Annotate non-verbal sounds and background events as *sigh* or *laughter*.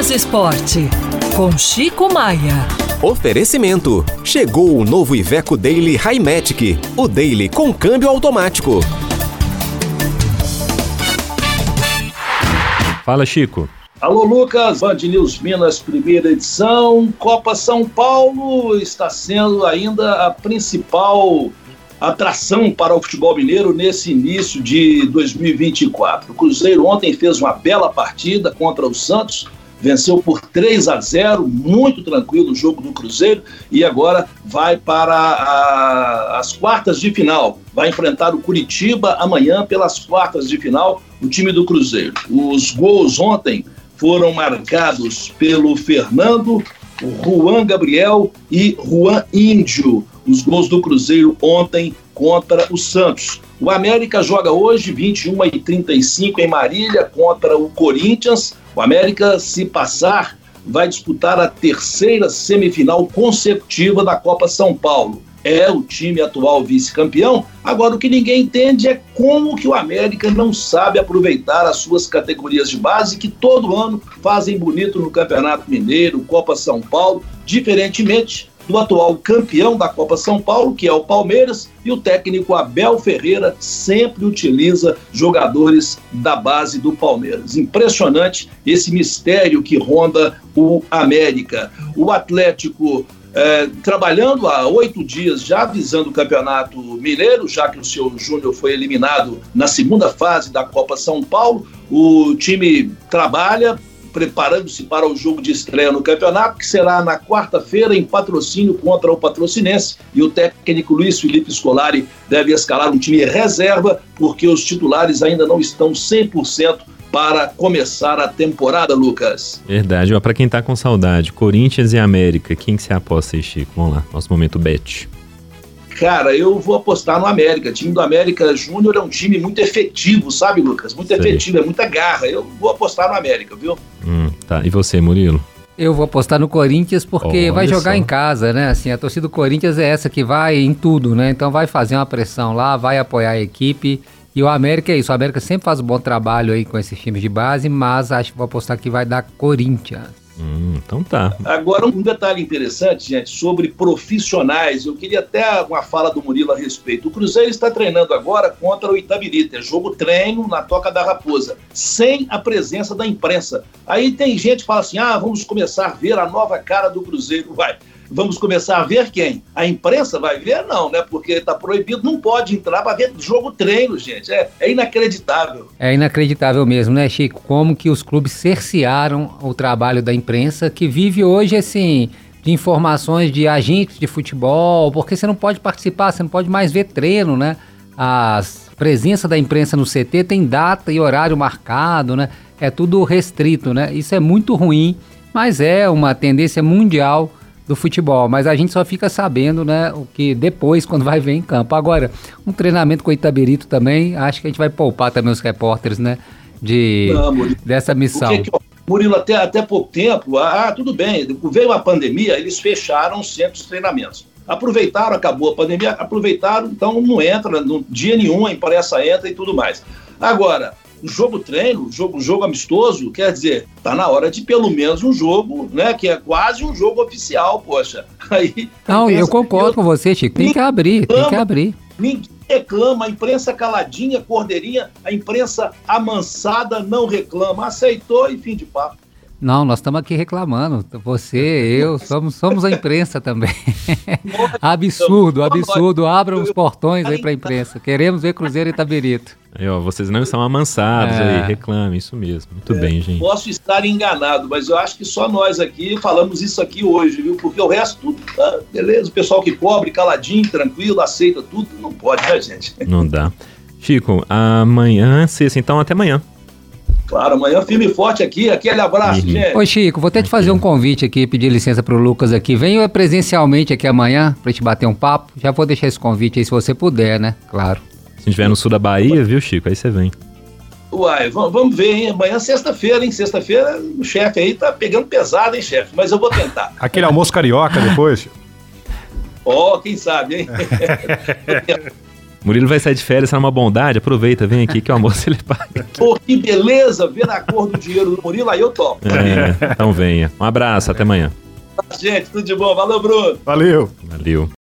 Lucas Esporte, com Chico Maia. Oferecimento. Chegou o novo Iveco Daily Highmatic. O Daily com câmbio automático. Fala, Chico. Alô, Lucas, Band News Minas, primeira edição. Copa São Paulo está sendo ainda a principal atração para o futebol mineiro nesse início de 2024. O Cruzeiro ontem fez uma bela partida contra o Santos, venceu por 3 a 0, muito tranquilo o jogo do Cruzeiro e agora vai para a, as quartas de final. Vai enfrentar o Curitiba amanhã pelas quartas de final, o time do Cruzeiro. Os gols ontem foram marcados pelo Fernando, Juan Gabriel e Juan Índio os gols do Cruzeiro ontem contra o Santos. O América joga hoje, 21 e 35 em Marília, contra o Corinthians. O América, se passar, vai disputar a terceira semifinal consecutiva da Copa São Paulo. É o time atual vice-campeão. Agora, o que ninguém entende é como que o América não sabe aproveitar as suas categorias de base, que todo ano fazem bonito no Campeonato Mineiro, Copa São Paulo, diferentemente do atual campeão da Copa São Paulo, que é o Palmeiras, e o técnico Abel Ferreira sempre utiliza jogadores da base do Palmeiras. Impressionante esse mistério que ronda o América. O Atlético é, trabalhando há oito dias já visando o Campeonato Mineiro, já que o seu Júnior foi eliminado na segunda fase da Copa São Paulo. O time trabalha preparando-se para o jogo de estreia no campeonato, que será na quarta-feira em patrocínio contra o Patrocinense. E o técnico Luiz Felipe Scolari deve escalar um time reserva, porque os titulares ainda não estão 100% para começar a temporada, Lucas. Verdade. Para quem tá com saudade, Corinthians e América, quem que você aposta aí, Chico? Vamos lá, nosso momento bet. Cara, eu vou apostar no América. O time do América Júnior é um time muito efetivo, sabe, Lucas? Muito Sei. efetivo, é muita garra. Eu vou apostar no América, viu? Tá. E você, Murilo? Eu vou apostar no Corinthians porque Olha vai jogar só. em casa, né? Assim, a torcida do Corinthians é essa que vai em tudo, né? Então vai fazer uma pressão lá, vai apoiar a equipe. E o América é isso. O América sempre faz um bom trabalho aí com esses times de base, mas acho que vou apostar que vai dar Corinthians. Hum, então tá. Agora, um detalhe interessante, gente, sobre profissionais. Eu queria até uma fala do Murilo a respeito. O Cruzeiro está treinando agora contra o Itabirita. É jogo treino na Toca da Raposa, sem a presença da imprensa. Aí tem gente que fala assim: ah, vamos começar a ver a nova cara do Cruzeiro. Vai vamos começar a ver quem? A imprensa vai ver? Não, né? Porque está proibido, não pode entrar para ver jogo treino, gente. É, é inacreditável. É inacreditável mesmo, né, Chico? Como que os clubes cercearam o trabalho da imprensa, que vive hoje, assim, de informações de agentes de futebol, porque você não pode participar, você não pode mais ver treino, né? A presença da imprensa no CT tem data e horário marcado, né? É tudo restrito, né? Isso é muito ruim, mas é uma tendência mundial do futebol, mas a gente só fica sabendo, né, o que depois, quando vai ver em campo. Agora, um treinamento com o Itabirito também, acho que a gente vai poupar também os repórteres, né, de, Não, dessa missão. Que, Murilo, até, até pouco tempo, ah, tudo bem, veio a pandemia, eles fecharam os treinamentos. Aproveitaram, acabou a pandemia, aproveitaram, então não entra, no dia nenhum a imprensa entra e tudo mais. Agora, jogo treino, um jogo, jogo amistoso, quer dizer, tá na hora de pelo menos um jogo, né? Que é quase um jogo oficial, poxa. *laughs* Aí, Não, eu concordo eu, com você, Chico. Tem que abrir, tem que abrir. Ninguém reclama, a imprensa caladinha, cordeirinha, a imprensa amansada não reclama. Aceitou e fim de papo. Não, nós estamos aqui reclamando. Você, *laughs* eu, somos, somos a imprensa também. absurdo, absurdo. Abram os portões aí para a imprensa. Queremos ver Cruzeiro e Tabirito. Aí, ó, vocês não estão amansados é. aí, reclame, isso mesmo. Muito é, bem, gente. Posso estar enganado, mas eu acho que só nós aqui falamos isso aqui hoje, viu? Porque o resto tudo tá beleza. O pessoal que cobre, caladinho, tranquilo, aceita tudo, não pode, né, gente? Não dá. Chico, amanhã, sexta, então até amanhã. Claro, amanhã firme e forte aqui. Aquele abraço, uhum. gente. Ô, Chico, vou até te fazer um convite aqui, pedir licença pro Lucas aqui. Venha presencialmente aqui amanhã pra gente bater um papo. Já vou deixar esse convite aí se você puder, né? Claro. Se estiver no sul da Bahia, viu, Chico? Aí você vem. Uai, vamos ver, hein? Amanhã é sexta-feira, hein? Sexta-feira o chefe aí tá pegando pesado, hein, chefe? Mas eu vou tentar. *laughs* Aquele almoço carioca depois? Ó, oh, quem sabe, hein? *laughs* Murilo vai sair de férias, tá numa bondade, aproveita, vem aqui que o almoço *laughs* ele paga. Pô, que beleza, ver a cor do dinheiro do Murilo, aí eu topo. É, então venha. Um abraço, até amanhã. Gente, tudo de bom. Valeu, Bruno. Valeu. Valeu.